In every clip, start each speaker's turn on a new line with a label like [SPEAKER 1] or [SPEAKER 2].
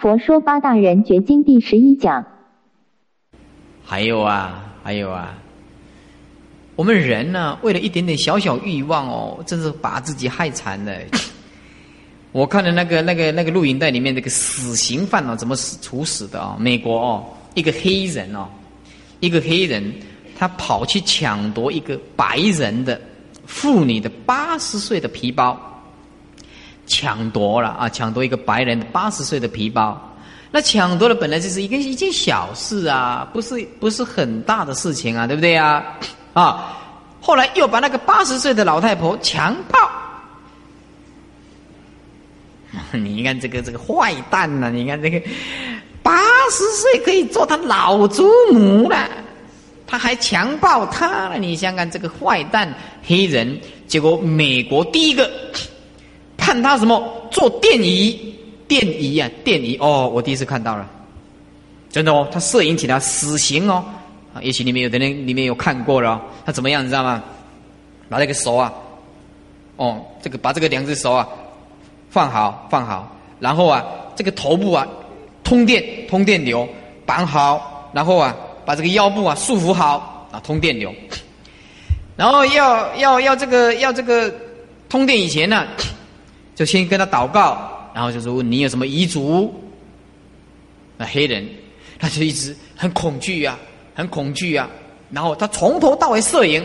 [SPEAKER 1] 佛说八大人觉经第十一讲。
[SPEAKER 2] 还有啊，还有啊，我们人呢，为了一点点小小欲望哦，真是把自己害惨了。我看的那个、那个、那个录影带里面那个死刑犯哦，怎么死处死的哦？美国哦，一个黑人哦，一个黑人，他跑去抢夺一个白人的妇女的八十岁的皮包，抢夺了啊！抢夺一个白人八十岁的皮包。那抢夺了本来就是一个一件小事啊，不是不是很大的事情啊，对不对啊？啊，后来又把那个八十岁的老太婆强暴，你看这个这个坏蛋呐！你看这个八十岁可以做他老祖母了，他还强暴他了，你想想这个坏蛋黑人，结果美国第一个看他什么？做电椅。电仪啊，电仪哦，我第一次看到了，真的哦，他摄影起来死刑哦，啊，也许你们有的人里面有看过了，他怎么样你知道吗？把那个手啊，哦，这个把这个两只手啊放好放好，然后啊这个头部啊通电通电流绑好，然后啊把这个腰部啊束缚好。啊通电流，然后要要要这个要这个通电以前呢，就先跟他祷告。然后就是问你有什么遗嘱？那黑人他就一直很恐惧呀，很恐惧呀。然后他从头到尾摄影，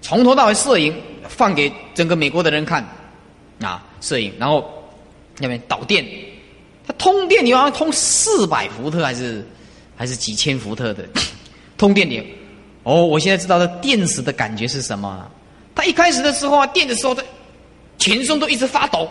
[SPEAKER 2] 从头到尾摄影放给整个美国的人看啊，摄影。然后那边导电，他通电流好像通四百伏特还是还是几千伏特的通电流。哦，我现在知道的电死的感觉是什么？他一开始的时候啊，电的时候，他全身都一直发抖。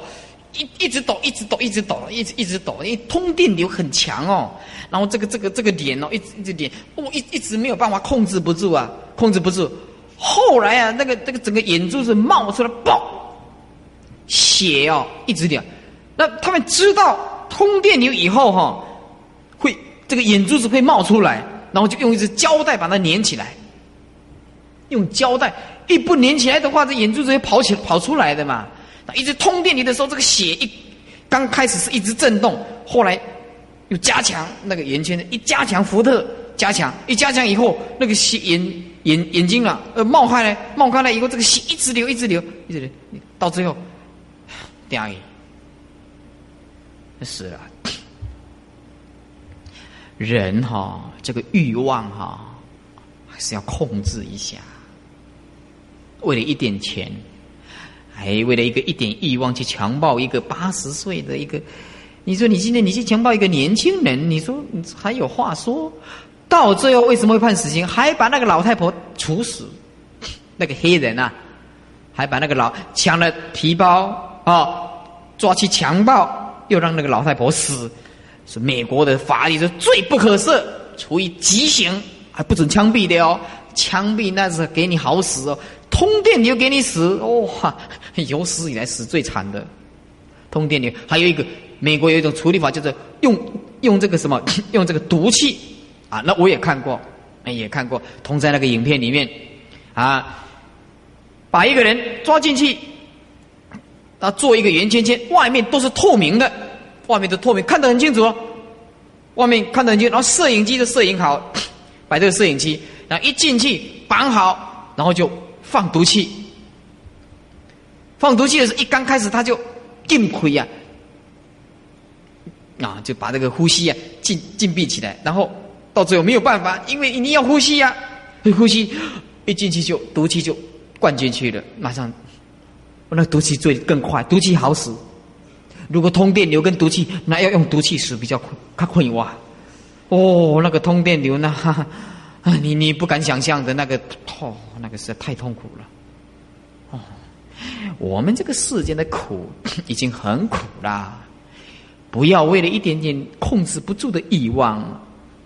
[SPEAKER 2] 一一直抖，一直抖，一直抖，一直一直抖，因为通电流很强哦。然后这个这个这个脸哦，一直一直脸，哦，一一直没有办法控制不住啊，控制不住。后来啊，那个那个整个眼珠子冒出来，爆血哦，一直流。那他们知道通电流以后哈，会这个眼珠子会冒出来，然后就用一只胶带把它粘起来。用胶带一不粘起来的话，这眼珠子会跑起跑出来的嘛。一直通电流的时候，这个血一刚开始是一直震动，后来又加强那个圆圈的，一加强伏特加强，一加强以后，那个血眼眼眼睛啊，呃冒开来，冒汗了以后，这个血一直流，一直流，一直流，到最后，掉下死了。人哈，这个欲望哈，还是要控制一下，为了一点钱。还为了一个一点欲望去强暴一个八十岁的一个，你说你今天你去强暴一个年轻人，你说还有话说？到最后为什么会判死刑？还把那个老太婆处死？那个黑人啊，还把那个老抢了皮包啊，抓去强暴，又让那个老太婆死。是美国的法律是罪不可赦，处以极刑，还不准枪毙的哦。枪毙那是给你好死哦。通电你就给你死，哇！有史以来死最惨的通电流。还有一个，美国有一种处理法，就是用用这个什么，用这个毒气啊。那我也看过，也看过，同在那个影片里面啊，把一个人抓进去，啊，做一个圆圈圈，外面都是透明的，外面都透明，看得很清楚，外面看得很清。然后摄影机就摄影好，摆这个摄影机，然后一进去绑好，然后就。放毒气，放毒气的时候，一刚开始他就禁亏呀，啊，就把这个呼吸呀禁禁闭起来，然后到最后没有办法，因为你要呼吸呀，呼吸一进去就毒气就灌进去了，马上那毒气最更快，毒气好使。如果通电流跟毒气，那要用毒气使比较快，它快哇。哦，那个通电流呢？啊，你你不敢想象的那个痛，那个实在太痛苦了。我们这个世间的苦已经很苦啦，不要为了一点点控制不住的欲望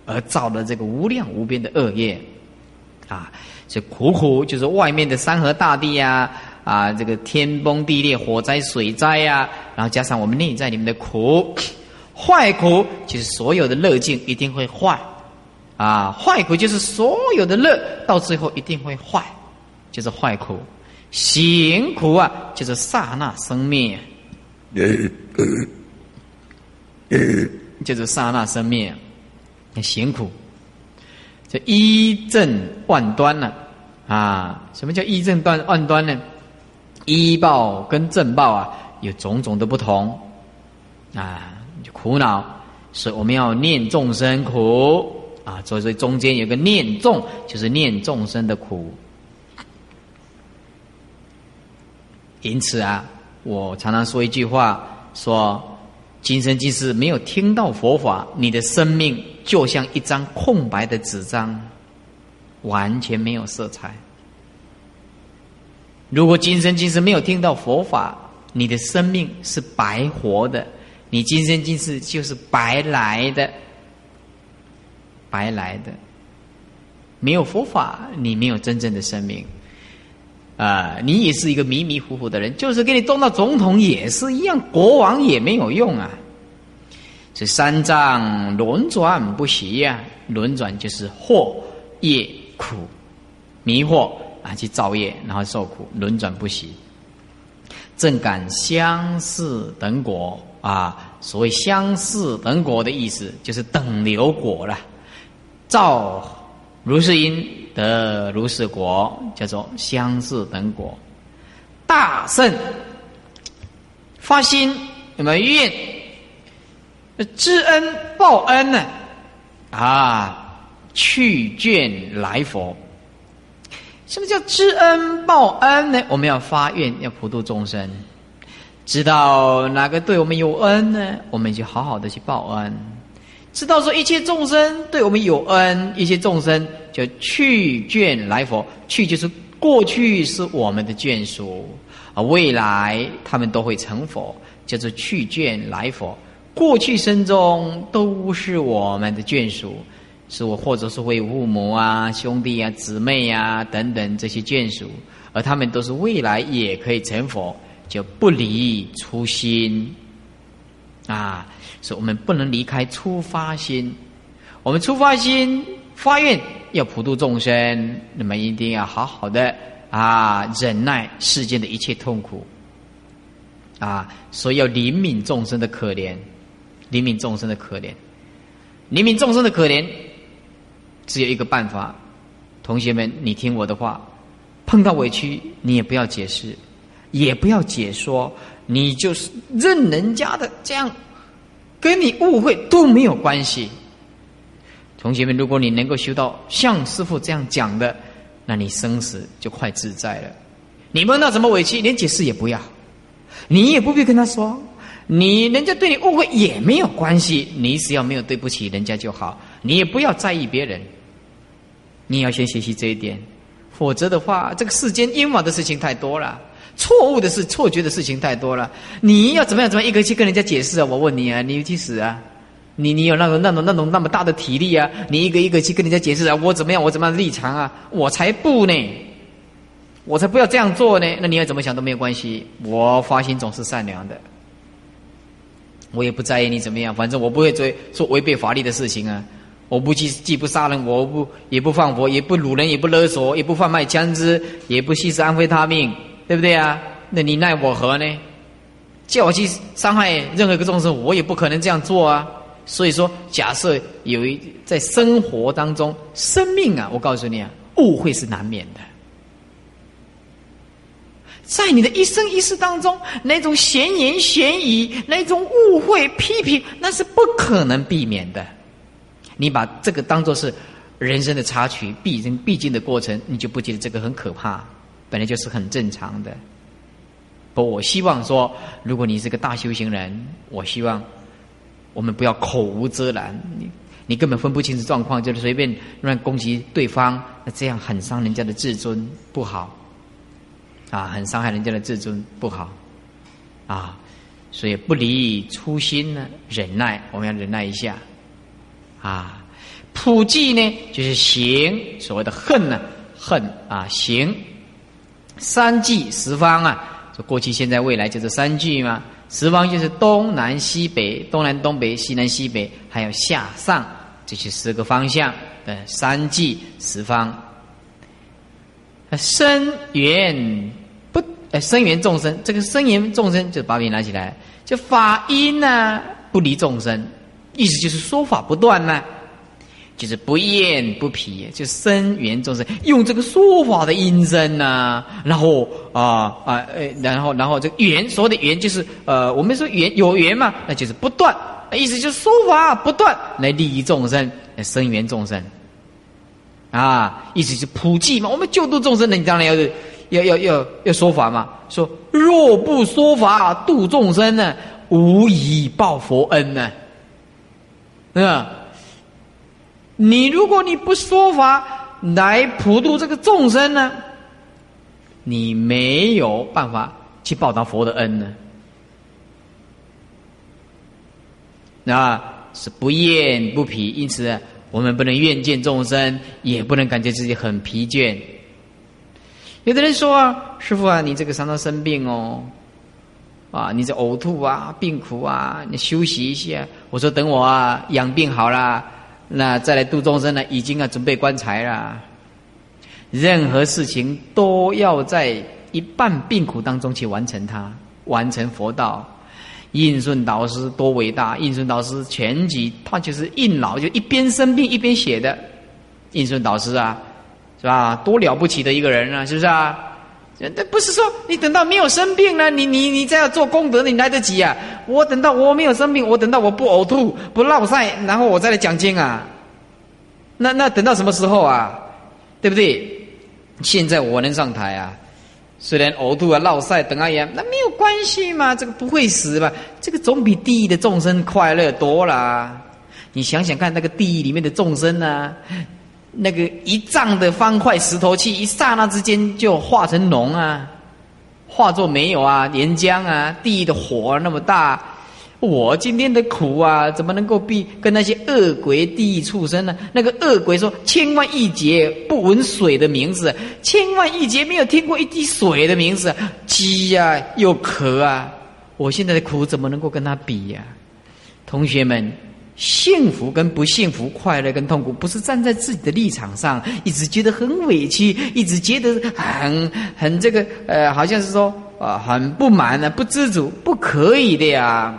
[SPEAKER 2] 而造了这个无量无边的恶业。啊，这苦苦就是外面的山河大地呀，啊，这个天崩地裂、火灾、水灾呀，然后加上我们内在里面的苦，坏苦就是所有的乐境一定会坏。啊，坏苦就是所有的乐，到最后一定会坏，就是坏苦；行苦啊，就是刹那生灭。就是刹那生灭，很辛苦。这一正万端呢？啊，什么叫一正断万端呢？一报跟正报啊，有种种的不同啊，就苦恼，所以我们要念众生苦啊，所以中间有个念众，就是念众生的苦。因此啊，我常常说一句话，说今生今世没有听到佛法，你的生命就像一张空白的纸张，完全没有色彩。如果今生今世没有听到佛法，你的生命是白活的，你今生今世就是白来的，白来的。没有佛法，你没有真正的生命，啊，你也是一个迷迷糊糊的人。就是给你做到总统也是一样，国王也没有用啊。这三藏轮转不息呀，轮转就是惑业苦迷惑。啊，去造业，然后受苦，轮转不息。正感相似等果啊，所谓相似等果的意思，就是等流果了。造如是因得如是果，叫做相似等果。大圣发心有没有愿？知恩报恩呢？啊，去眷来佛。什么叫知恩报恩呢？我们要发愿，要普度众生。知道哪个对我们有恩呢？我们就好好的去报恩。知道说一切众生对我们有恩，一切众生就去眷来佛。去就是过去是我们的眷属啊，未来他们都会成佛，叫做去眷来佛。过去生中都是我们的眷属。是我，或者是为父母啊、兄弟啊、姊妹啊等等这些眷属，而他们都是未来也可以成佛，就不离初心啊。所以我们不能离开出发心。我们出发心发愿要普度众生，那么一定要好好的啊忍耐世间的一切痛苦啊，所以要怜悯众生的可怜，怜悯众生的可怜，怜悯众生的可怜。只有一个办法，同学们，你听我的话，碰到委屈，你也不要解释，也不要解说，你就是任人家的这样，跟你误会都没有关系。同学们，如果你能够修到像师傅这样讲的，那你生死就快自在了。你碰到什么委屈，连解释也不要，你也不必跟他说，你人家对你误会也没有关系，你只要没有对不起人家就好。你也不要在意别人，你要先学习这一点，否则的话，这个世间冤枉的事情太多了，错误的事、错觉的事情太多了。你要怎么样？怎么样一个去跟人家解释啊？我问你啊，你去死啊？你你有那种那种那种那么大的体力啊？你一个一个去跟人家解释啊？我怎么样？我怎么样立场啊？我才不呢！我才不要这样做呢！那你要怎么想都没有关系，我发心总是善良的，我也不在意你怎么样，反正我不会做做违背法律的事情啊。我不既既不杀人，我不也不放火，也不掳人，也不勒索，也不贩卖枪支，也不吸食安非他命，对不对啊？那你奈我何呢？叫我去伤害任何一个众生，我也不可能这样做啊。所以说，假设有一在生活当中，生命啊，我告诉你啊，误会是难免的。在你的一生一世当中，那种闲言闲语，那种误会批评，那是不可能避免的。你把这个当做是人生的插曲，必经必经的过程，你就不觉得这个很可怕，本来就是很正常的。不，我希望说，如果你是个大修行人，我希望我们不要口无遮拦，你你根本分不清楚状况，就是随便乱攻击对方，那这样很伤人家的自尊，不好啊，很伤害人家的自尊，不好啊，所以不离初心呢，忍耐，我们要忍耐一下。啊，普济呢，就是行所谓的恨呢，恨啊，行三际十方啊，就过去、现在、未来就是三句嘛。十方就是东南西北、东南东北、西南西北，还有下上这些十个方向的三际十方。生缘不，呃，生缘众生，这个生缘众生就把笔拿起来，就法音呢。不离众生，意思就是说法不断呢，就是不厌不疲，就声缘众生，用这个说法的音声呐，然后啊啊呃，然后然后这个缘，所谓的缘就是呃，我们说缘有缘嘛，那就是不断，意思就是说法不断来利益众生，来声缘众生，啊，意思是普济嘛，我们救度众生的，你当然要要要要要说法嘛，说若不说法度众生呢？无以报佛恩呢，啊！你如果你不说法来普度这个众生呢，你没有办法去报答佛的恩呢。那是不厌不疲，因此我们不能怨见众生，也不能感觉自己很疲倦。有的人说啊，师傅啊，你这个常常生病哦。啊，你这呕吐啊，病苦啊，你休息一下。我说等我啊养病好了，那再来度众生呢，已经啊准备棺材了。任何事情都要在一半病苦当中去完成它，完成佛道。印顺导师多伟大！印顺导师全集他就是印老，就一边生病一边写的。印顺导师啊，是吧？多了不起的一个人啊，是不是啊？这不是说你等到没有生病了，你你你再要做功德，你来得及啊？我等到我没有生病，我等到我不呕吐、不落晒，然后我再来讲经啊。那那等到什么时候啊？对不对？现在我能上台啊，虽然呕吐啊、落晒等啊样，那没有关系嘛，这个不会死嘛，这个总比地狱的众生快乐多了。你想想看，那个地狱里面的众生呢？那个一丈的方块石头气，一刹那之间就化成龙啊，化作没有啊，岩浆啊，地的火那么大，我今天的苦啊，怎么能够比跟那些恶鬼地狱畜生呢？那个恶鬼说千万亿劫不闻水的名字，千万亿劫没有听过一滴水的名字，饥呀又渴啊，我现在的苦怎么能够跟他比呀？同学们。幸福跟不幸福，快乐跟痛苦，不是站在自己的立场上，一直觉得很委屈，一直觉得很很这个呃，好像是说啊，很不满呢，不知足，不可以的呀。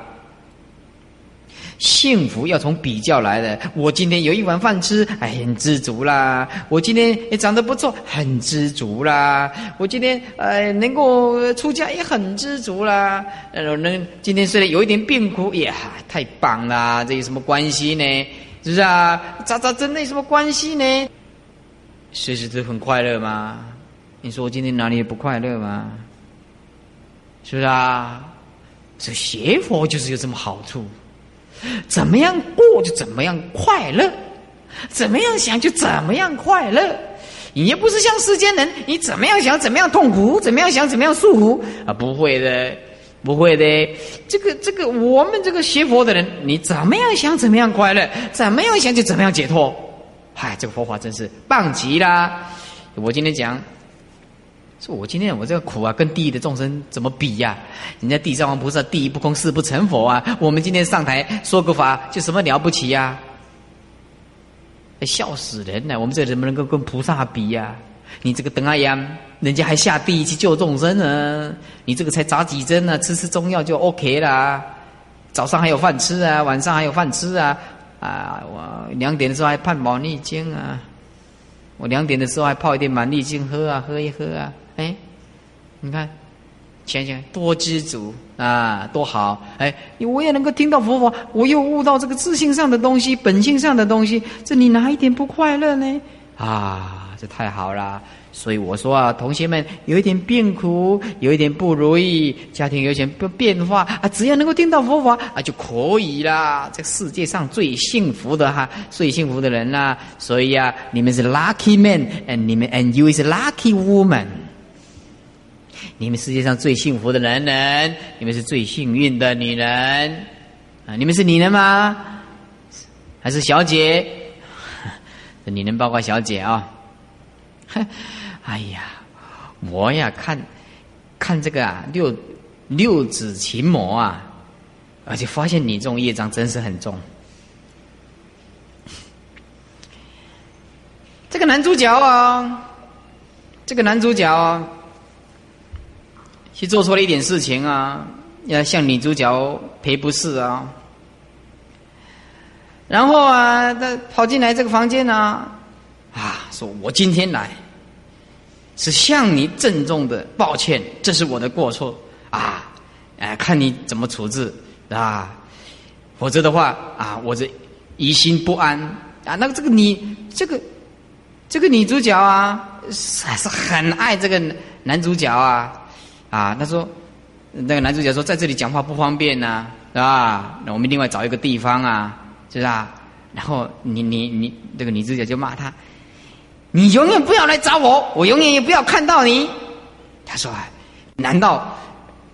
[SPEAKER 2] 幸福要从比较来的。我今天有一碗饭吃，哎，很知足啦。我今天也长得不错，很知足啦。我今天呃能够出家，也很知足啦。呃，能今天虽然有一点病苦，也太棒啦。这有什么关系呢？是不是啊？扎扎针有什么关系呢？随时都很快乐吗？你说我今天哪里也不快乐吗？是不是啊？这邪佛就是有这么好处。怎么样过就怎么样快乐，怎么样想就怎么样快乐。你又不是像世间人，你怎么样想怎么样痛苦，怎么样想怎么样束缚啊？不会的，不会的。这个这个，我们这个学佛的人，你怎么样想怎么样快乐，怎么样想就怎么样解脱。嗨，这个佛法真是棒极啦！我今天讲。说我今天我这个苦啊，跟地狱的众生怎么比呀？人家地藏王菩萨地狱不空誓不成佛啊！我们今天上台说个法，就什么了不起呀？笑死人了！我们这怎么能够跟菩萨比呀？你这个等阿央，人家还下地狱去救众生呢，你这个才扎几针呢，吃吃中药就 OK 啦。早上还有饭吃啊，晚上还有饭吃啊，啊，我两点的时候还盼保逆经啊，我两点的时候还泡一点满逆经喝啊，喝一喝啊。哎，你看，想想多知足啊，多好！哎，我也能够听到佛法，我又悟到这个自信上的东西、本性上的东西，这你哪一点不快乐呢？啊，这太好了！所以我说啊，同学们有一点病苦，有一点不如意，家庭有点变变化啊，只要能够听到佛法啊，就可以啦。这世界上最幸福的哈，最幸福的人啦！所以啊，你们是 lucky man，and 你们 and you is lucky woman。你们世界上最幸福的男人，你们是最幸运的女人，啊，你们是女人吗？还是小姐？这女人包括小姐啊。哎呀，我呀看，看这个啊六六指琴魔啊，而且发现你这种业障真是很重。这个男主角啊，这个男主角。去做错了一点事情啊，要向女主角赔不是啊，然后啊，他跑进来这个房间呢，啊，说我今天来是向你郑重的抱歉，这是我的过错啊，哎，看你怎么处置啊，否则的话啊，我这疑心不安啊。那个这个你这个这个女主角啊，还是很爱这个男主角啊啊，他说那个男主角说在这里讲话不方便呐，是吧？那我们另外找一个地方啊。是吧？然后你你你那个女主角就骂他：“你永远不要来找我，我永远也不要看到你。”他说：“难道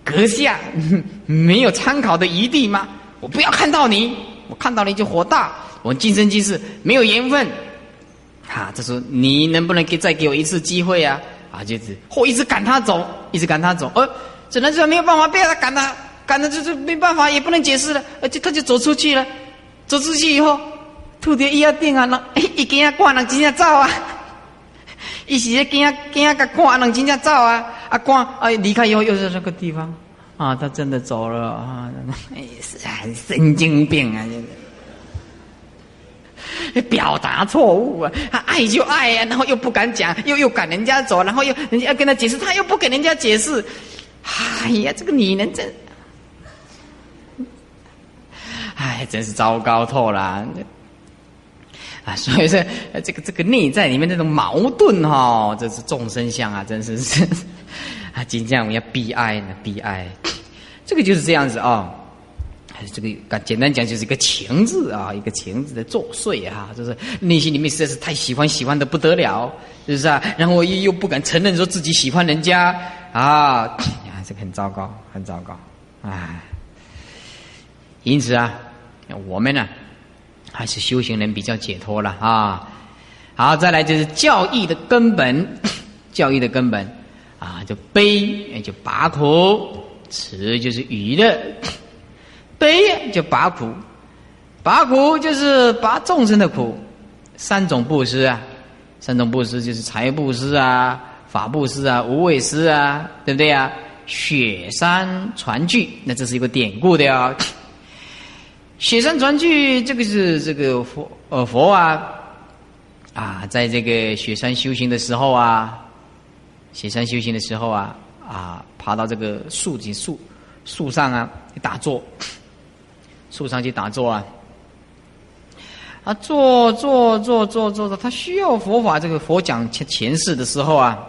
[SPEAKER 2] 阁下 没有参考的余地吗？我不要看到你，我看到你就火大，我今生今世没有缘分。”啊，他说：“你能不能给再给我一次机会啊？”啊，就是或一直赶他走，一直赶他走。呃，只能说没有办法，被他赶他赶的就是没办法，也不能解释了，而且他就走出去了。走出去以后，突然伊要定啊，人一惊啊，赶人真正走啊！一时咧惊惊啊，赶人真正走啊！啊，赶啊，离开以后又是那个地方啊，他真的走了啊！哎，是神经病啊！表达错误啊，他爱就爱呀，然后又不敢讲，又又赶人家走，然后又人家要跟他解释，他又不给人家解释。哎呀，这个女人真……哎，真是糟糕透了！啊，所以说这个这个内在里面那种矛盾哈，这是众生相啊，真是是啊，今天我们要悲哀呢，悲哀。这个就是这样子啊，这个简单讲就是一个情字啊，一个情字的作祟啊，就是内心里面实在是太喜欢，喜欢的不得了，是不是啊？然后我又又不敢承认说自己喜欢人家啊，这个很糟糕，很糟糕，哎。因此啊，我们呢还是修行人比较解脱了啊。好，再来就是教义的根本，教义的根本啊，就悲就拔苦，慈就是娱乐，悲就拔苦，拔苦就是拔众生的苦。三种布施啊，三种布施就是财布施啊、法布施啊、无畏施啊，对不对啊？雪山传句，那这是一个典故的啊。雪山传句，这个是这个佛呃佛啊啊，在这个雪山修行的时候啊，雪山修行的时候啊啊，爬到这个树顶树树上啊打坐，树上去打坐啊啊坐坐坐坐坐坐，他需要佛法这个佛讲前前世的时候啊，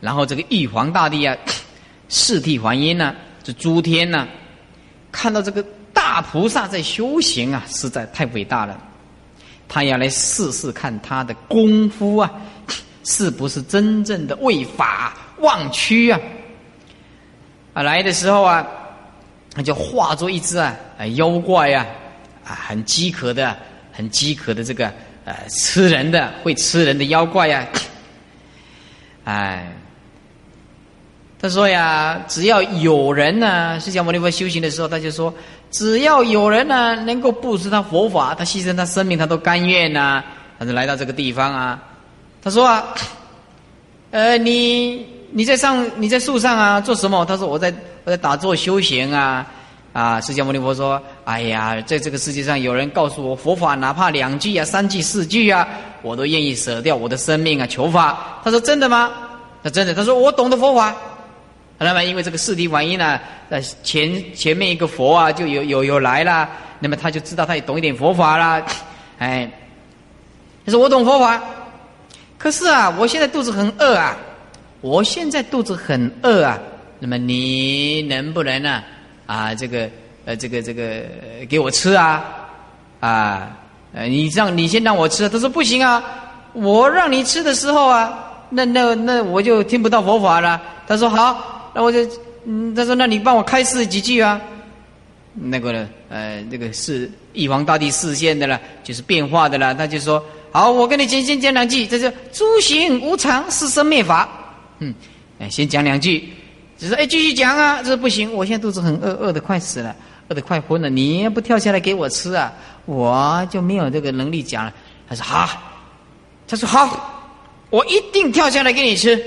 [SPEAKER 2] 然后这个玉皇大帝啊，四谛还音呢，这诸天呢，看到这个。大菩萨在修行啊，实在太伟大了。他要来试试看他的功夫啊，是不是真正的为法忘躯啊？啊，来的时候啊，他就化作一只啊妖怪啊，啊，很饥渴的，很饥渴的这个呃吃人的会吃人的妖怪呀，哎。他说呀，只要有人呢，释迦牟尼佛修行的时候，他就说，只要有人呢，能够布施他佛法，他牺牲他生命，他都甘愿呐。他就来到这个地方啊。他说啊，呃，你你在上你在树上啊，做什么？他说我在我在打坐修行啊。啊，释迦牟尼佛说，哎呀，在这个世界上有人告诉我佛法，哪怕两句啊、三句、四句啊，我都愿意舍掉我的生命啊，求法。他说真的吗？他真的。他说我懂得佛法。那么，因为这个四谛反应呢，在前前面一个佛啊，就有有有来了，那么他就知道他也懂一点佛法啦，哎，他说我懂佛法，可是啊，我现在肚子很饿啊，我现在肚子很饿啊，那么你能不能呢？啊，这个呃，这个这个给我吃啊，啊，呃，你让你先让我吃，他说不行啊，我让你吃的时候啊，那那那我就听不到佛法了。他说好。那我就，嗯，他说：“那你帮我开示几句啊？”那个呢，呃，那个是玉皇大帝视线的了，就是变化的了。他就说：“好，我跟你先先讲两句，这是诸行无常，是生灭法。”嗯，哎，先讲两句，只是哎，继续讲啊，这不行，我现在肚子很饿，饿的快死了，饿的快昏了。你不跳下来给我吃啊，我就没有这个能力讲了。他说：“好。”他说：“好，我一定跳下来给你吃。”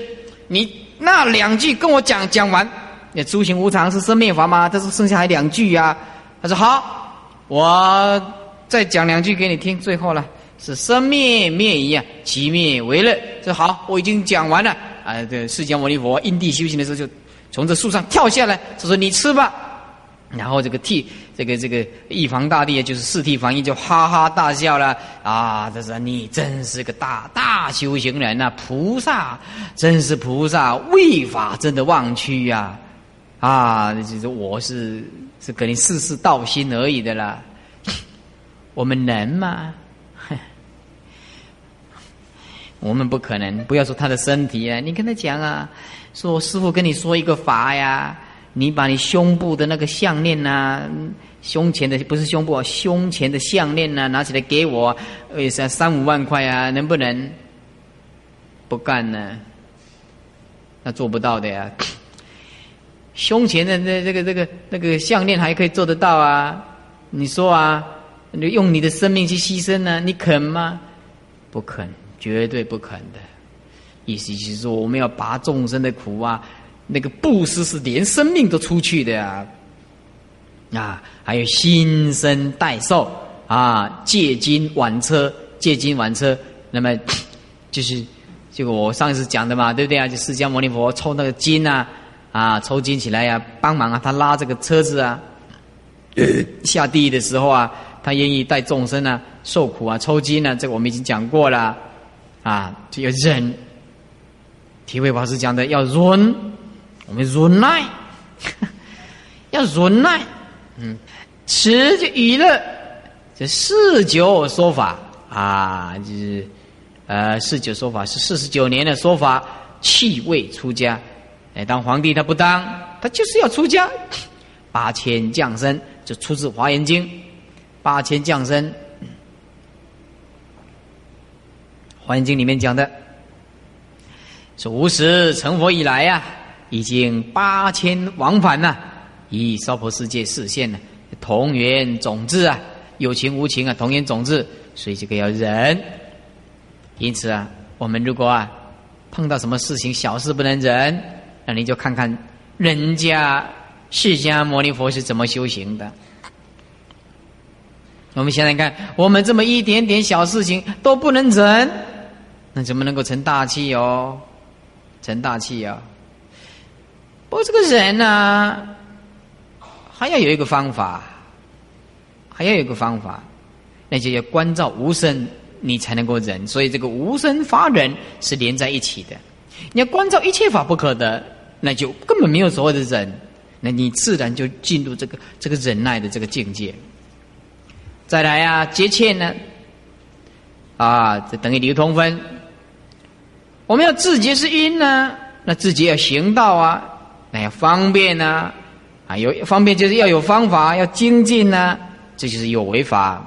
[SPEAKER 2] 你。那两句跟我讲讲完，那诸行无常是生灭法吗？他说剩下还两句呀。他说好，我再讲两句给你听。最后了，是生灭灭一样，其灭为乐。这好，我已经讲完了啊。这释迦牟尼佛因地修行的时候，就从这树上跳下来，就说：“你吃吧。”然后这个替这个这个一房大帝啊就是四替房一就哈哈大笑了啊！他说：“你真是个大大修行人呐，菩萨真是菩萨，为法真的忘躯呀！啊，就是我是是给你试试道心而已的啦。我们能吗？我们不可能。不要说他的身体啊，你跟他讲啊，说师傅跟你说一个法呀。”你把你胸部的那个项链呐，胸前的不是胸部啊，胸前的项链呐，拿起来给我，呃，三三五万块啊，能不能？不干呢？那做不到的呀。胸前的那这个这个那个项链还可以做得到啊？你说啊，你用你的生命去牺牲呢？你肯吗？不肯，绝对不肯的。意思就是说，我们要拔众生的苦啊。那个布施是连生命都出去的呀，啊，还有新生代受啊，借金挽车，借金挽车，那么就是这个我上一次讲的嘛，对不对啊？就释迦牟尼佛抽那个金啊，啊，抽筋起来呀，帮忙啊，他拉这个车子啊，下地狱的时候啊，他愿意带众生啊受苦啊，抽筋啊，这个我们已经讲过了啊，这个忍，体会法师讲的要忍。我们忍耐，要忍耐，嗯，持就娱乐，这四九说法啊，就是呃四九说法是四十九年的说法，弃位出家，哎，当皇帝他不当，他就是要出家，八千降生就出自《华严经》，八千降生，《华严经》里面讲的，是无始成佛以来呀。已经八千往返呐，以娑婆世界实现了同源种子啊，有情无情啊，同源种子，所以这个要忍。因此啊，我们如果啊碰到什么事情小事不能忍，那你就看看人家释迦牟尼佛是怎么修行的。我们现在看，我们这么一点点小事情都不能忍，那怎么能够成大器哦？成大器啊！我这个人呢，还要有一个方法，还要有一个方法，那就要关照无声，你才能够忍。所以这个无声发忍是连在一起的。你要关照一切法不可得，那就根本没有所谓的忍，那你自然就进入这个这个忍耐的这个境界。再来啊，节欠呢，啊，这等于流通分。我们要自觉是因呢，那自觉要行道啊。那要方便呢，啊，有方便就是要有方法，要精进呢，这就是有为法。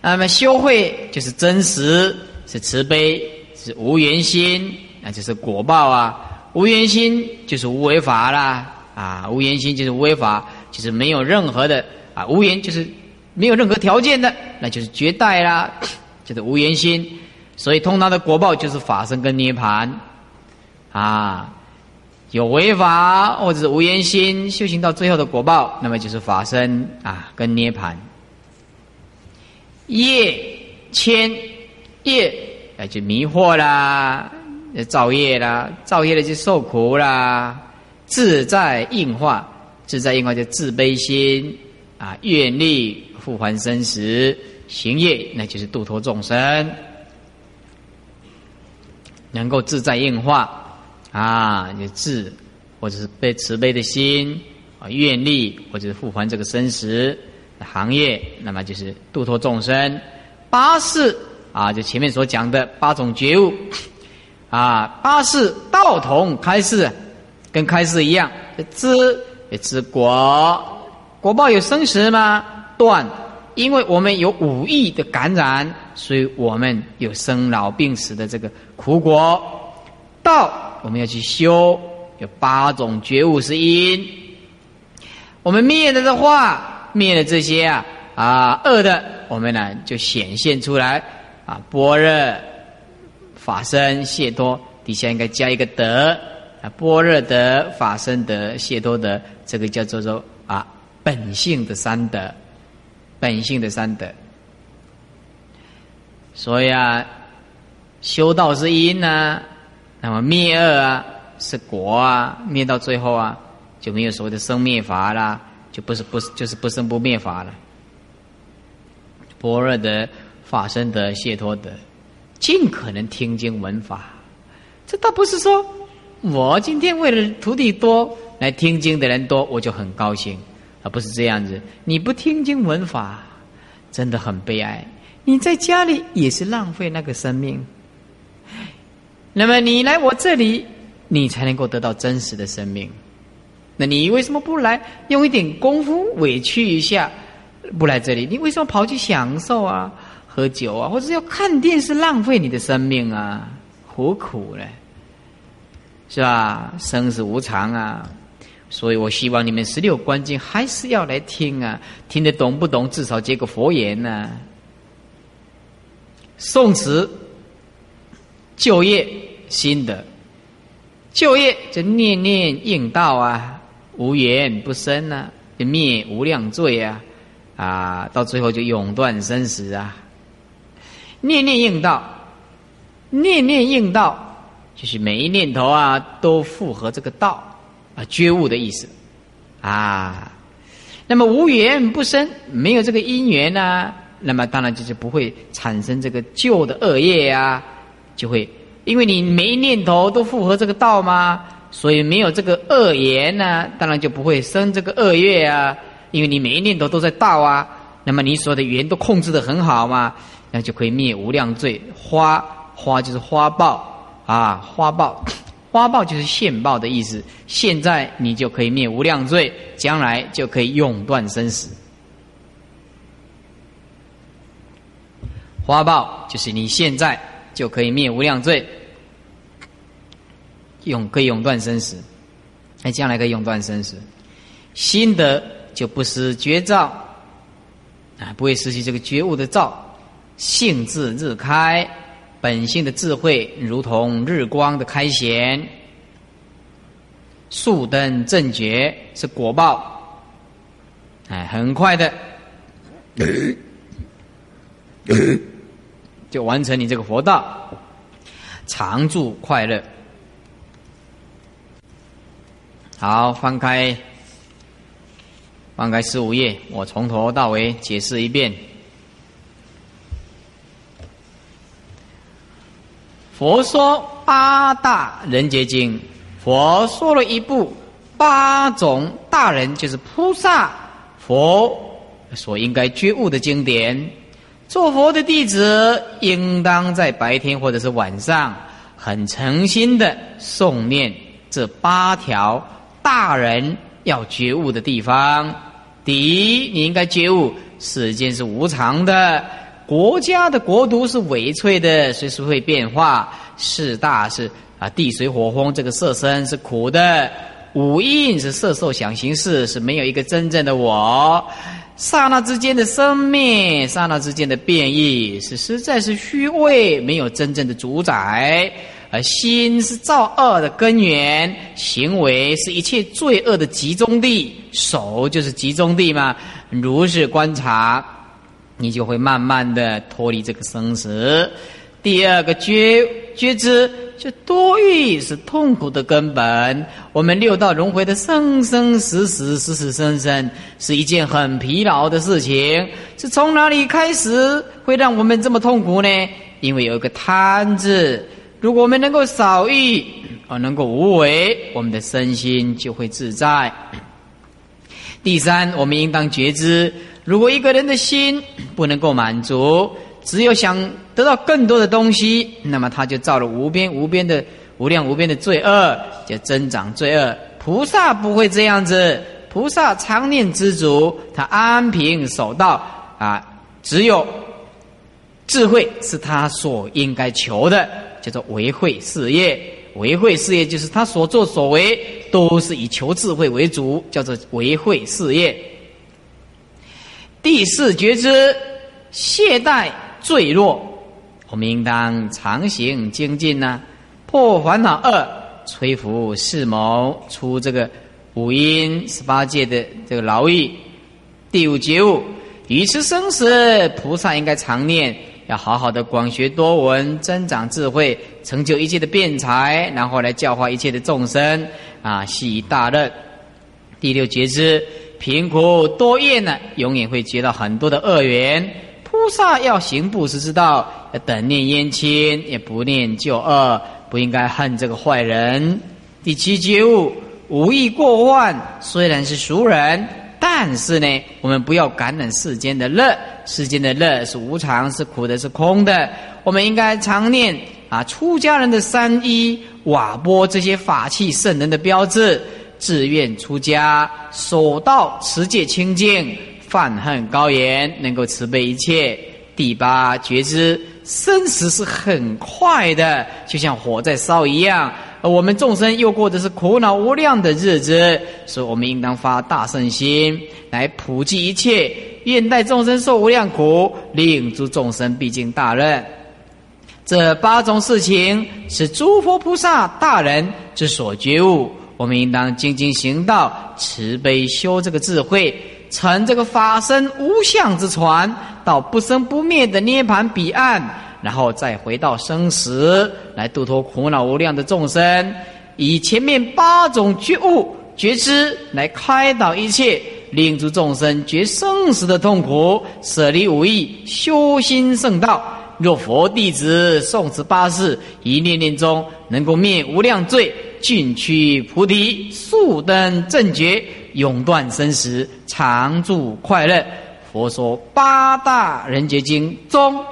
[SPEAKER 2] 那么修慧就是真实，是慈悲，是无缘心，那就是果报啊。无缘心就是无为法啦，啊，无缘心就是无为法，就是没有任何的啊，无缘就是没有任何条件的，那就是绝代啦，就是无缘心。所以通常的果报就是法身跟涅盘，啊。有违法或者是无言心修行到最后的果报，那么就是法身啊，跟涅盘。业千业，那就迷惑啦，造业啦，造业的就受苦啦。自在应化，自在应化就自卑心啊，愿力复还生死，行业那就是度脱众生，能够自在应化。啊，有智，或者是被慈悲的心啊，愿力，或者是复还这个生死行业，那么就是度脱众生。八事啊，就前面所讲的八种觉悟啊，八事道同开示，跟开示一样，知也知果，果报有生死吗？断，因为我们有五欲的感染，所以我们有生老病死的这个苦果。道。我们要去修，有八种觉悟是因。我们灭了的话，灭了这些啊啊恶的，我们呢就显现出来啊般若法身谢多，底下应该加一个德啊般若德法身德谢多德，这个叫做做啊本性的三德本性的三德。所以啊，修道是因呐，那么灭恶啊是果啊，灭到最后啊就没有所谓的生灭法啦，就不是不是就是不生不灭法了。般若的法身的解脱的，尽可能听经闻法，这倒不是说我今天为了徒弟多来听经的人多，我就很高兴，而不是这样子。你不听经闻法，真的很悲哀。你在家里也是浪费那个生命。那么你来我这里，你才能够得到真实的生命。那你为什么不来用一点功夫委屈一下，不来这里？你为什么跑去享受啊、喝酒啊，或者要看电视浪费你的生命啊？何苦呢？是吧？生死无常啊！所以我希望你们十六观经还是要来听啊，听得懂不懂？至少结个佛言呢。宋词就业心得，就业就念念应道啊，无缘不生啊，灭无量罪啊，啊，到最后就永断生死啊。念念应道，念念应道，就是每一念头啊都符合这个道啊觉悟的意思啊。那么无缘不生，没有这个因缘呢？那么当然就是不会产生这个旧的恶业呀，就会因为你没念头都符合这个道吗？所以没有这个恶言呢，当然就不会生这个恶业啊。因为你每一念头都在道啊，那么你所有的缘都控制的很好嘛，那就可以灭无量罪。花花就是花报啊，花报花报就是现报的意思。现在你就可以灭无量罪，将来就可以永断生死。花报就是你现在就可以灭无量罪，永可以永断生死，那将来可以永断生死。心得就不失觉照，啊，不会失去这个觉悟的照，性智日开，本性的智慧如同日光的开显，速登正觉是果报，哎，很快的。就完成你这个佛道，常住快乐。好，翻开，翻开十五页，我从头到尾解释一遍。佛说八大人结经，佛说了一部八种大人，就是菩萨佛所应该觉悟的经典。做佛的弟子，应当在白天或者是晚上，很诚心的诵念这八条大人要觉悟的地方。第一，你应该觉悟世间是无常的，国家的国都是委脆的，随时会变化。四大是啊，地水火风，这个色身是苦的，五蕴是色受想行识，是没有一个真正的我。刹那之间的生灭，刹那之间的变异，是实在是虚伪，没有真正的主宰。而心是造恶的根源，行为是一切罪恶的集中地，手就是集中地嘛。如是观察，你就会慢慢的脱离这个生死。第二个觉觉知。这多欲是痛苦的根本。我们六道轮回的生生死死、死死生生，是一件很疲劳的事情。是从哪里开始会让我们这么痛苦呢？因为有一个贪字。如果我们能够少欲，而能够无为，我们的身心就会自在。第三，我们应当觉知，如果一个人的心不能够满足。只有想得到更多的东西，那么他就造了无边无边的无量无边的罪恶，就增长罪恶。菩萨不会这样子，菩萨常念知足，他安平守道啊。只有智慧是他所应该求的，叫做为慧事业。为慧事业就是他所作所为都是以求智慧为主，叫做为慧事业。第四觉知懈怠。坠落，我们应当常行精进呢，破烦恼恶，摧伏四谋，出这个五阴十八界的这个牢狱。第五觉悟，于此生死，菩萨应该常念，要好好的广学多闻，增长智慧，成就一切的辩才，然后来教化一切的众生啊，系以大任。第六觉知，贫苦多业呢，永远会结到很多的恶缘。菩萨要行布施之道，要等念冤亲，也不念旧恶，不应该恨这个坏人。第七觉悟，无意过患，虽然是熟人，但是呢，我们不要感染世间的乐，世间的乐是无常，是苦的，是空的。我们应该常念啊，出家人的三衣、瓦钵这些法器圣人的标志。自愿出家，守道持戒清净，泛恨高言，能够慈悲一切。第八觉知，生死是很快的，就像火在烧一样。而我们众生又过的是苦恼无量的日子，所以我们应当发大圣心，来普济一切，愿待众生受无量苦，令诸众生毕竟大任。这八种事情是诸佛菩萨大人之所觉悟。我们应当精进行道，慈悲修这个智慧，乘这个法身无相之船，到不生不灭的涅盘彼岸，然后再回到生死，来度脱苦恼无量的众生，以前面八种觉悟觉知来开导一切，令诸众生觉生死的痛苦，舍离无义，修心圣道。若佛弟子诵持八事，一念念中能够灭无量罪。进趋菩提，速登正觉，永断生死，常住快乐。佛说八大人觉经中，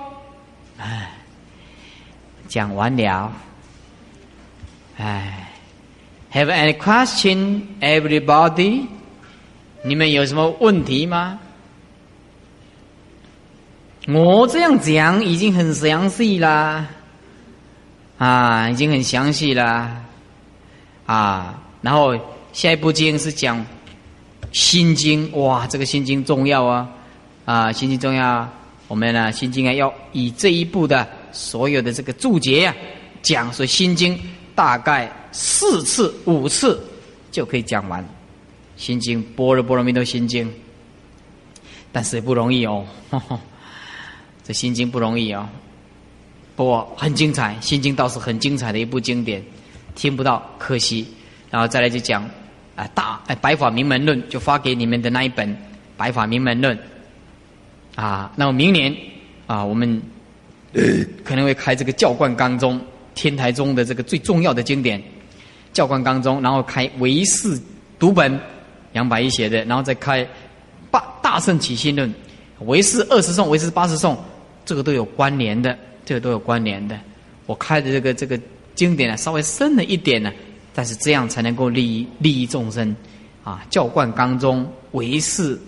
[SPEAKER 2] 哎，讲完了。哎，Have any question, everybody？你们有什么问题吗？我这样讲已经很详细啦，啊，已经很详细啦。啊，然后下一部经是讲《心经》，哇，这个《心经》重要啊！啊，《心经》重要，我们呢，《心经》啊，要以这一部的所有的这个注解呀讲，说《心经》大概四次、五次就可以讲完，《心经》《般若波罗蜜多心经》，但是也不容易哦，这《心经》不容易哦，不过很精彩，《心经》倒是很精彩的一部经典。听不到，可惜。然后再来就讲，啊，大哎《白法名门论》就发给你们的那一本《白法名门论》，啊，那么明年啊，我们可能会开这个教观纲中天台中的这个最重要的经典，教观纲中，然后开唯识读本，杨百一写的，然后再开大大圣起心论，唯识二十颂，唯识八十颂，这个都有关联的，这个都有关联的。我开的这个这个。经典呢稍微深了一点呢，但是这样才能够利益利益众生，啊，教贯纲中唯是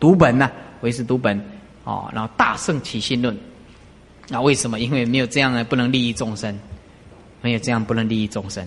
[SPEAKER 2] 读本呢，唯是读本，哦，然后大圣起心论，那为什么？因为没有这样呢，不能利益众生，没有这样不能利益众生。